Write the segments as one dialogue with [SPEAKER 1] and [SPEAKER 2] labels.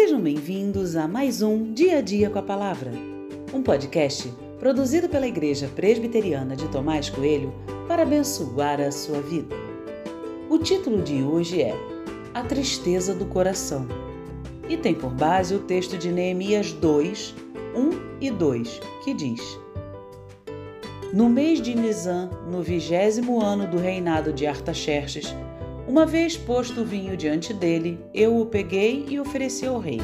[SPEAKER 1] Sejam bem-vindos a mais um Dia a Dia com a Palavra, um podcast produzido pela Igreja Presbiteriana de Tomás Coelho para abençoar a sua vida. O título de hoje é A Tristeza do Coração e tem por base o texto de Neemias 2, 1 e 2, que diz: No mês de Nisan, no vigésimo ano do reinado de Artaxerxes, uma vez posto o vinho diante dele, eu o peguei e ofereci ao rei.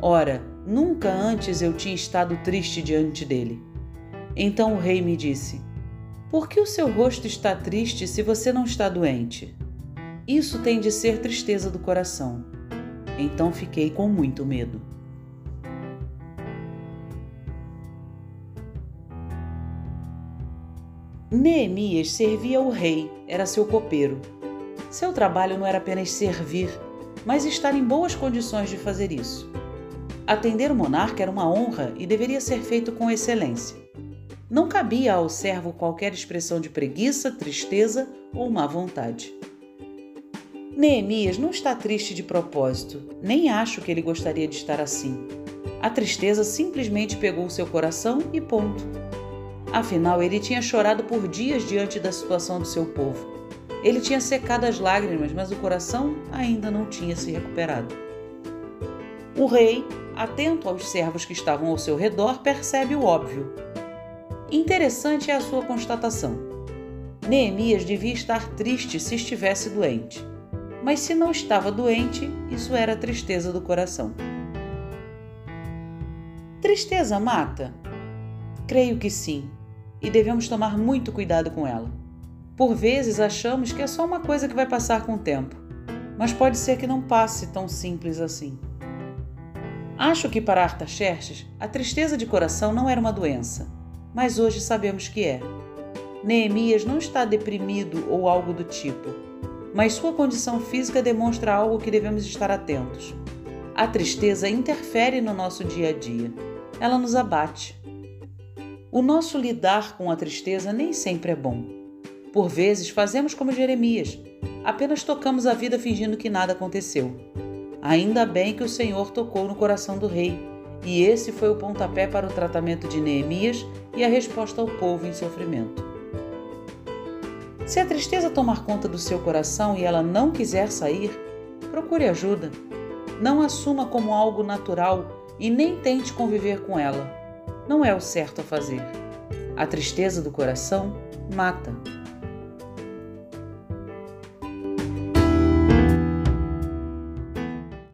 [SPEAKER 1] Ora, nunca antes eu tinha estado triste diante dele. Então o rei me disse: Por que o seu rosto está triste se você não está doente? Isso tem de ser tristeza do coração. Então fiquei com muito medo. Neemias servia o rei, era seu copeiro. Seu trabalho não era apenas servir, mas estar em boas condições de fazer isso. Atender o monarca era uma honra e deveria ser feito com excelência. Não cabia ao servo qualquer expressão de preguiça, tristeza ou má vontade. Neemias não está triste de propósito, nem acho que ele gostaria de estar assim. A tristeza simplesmente pegou seu coração e ponto. Afinal, ele tinha chorado por dias diante da situação do seu povo. Ele tinha secado as lágrimas, mas o coração ainda não tinha se recuperado. O rei, atento aos servos que estavam ao seu redor, percebe o óbvio. Interessante é a sua constatação. Neemias devia estar triste se estivesse doente. Mas se não estava doente, isso era tristeza do coração. Tristeza mata? Creio que sim, e devemos tomar muito cuidado com ela. Por vezes achamos que é só uma coisa que vai passar com o tempo, mas pode ser que não passe tão simples assim. Acho que para Artaxerxes a tristeza de coração não era uma doença, mas hoje sabemos que é. Neemias não está deprimido ou algo do tipo, mas sua condição física demonstra algo que devemos estar atentos. A tristeza interfere no nosso dia a dia, ela nos abate. O nosso lidar com a tristeza nem sempre é bom. Por vezes fazemos como Jeremias, apenas tocamos a vida fingindo que nada aconteceu. Ainda bem que o Senhor tocou no coração do rei, e esse foi o pontapé para o tratamento de Neemias e a resposta ao povo em sofrimento. Se a tristeza tomar conta do seu coração e ela não quiser sair, procure ajuda. Não assuma como algo natural e nem tente conviver com ela. Não é o certo a fazer. A tristeza do coração mata.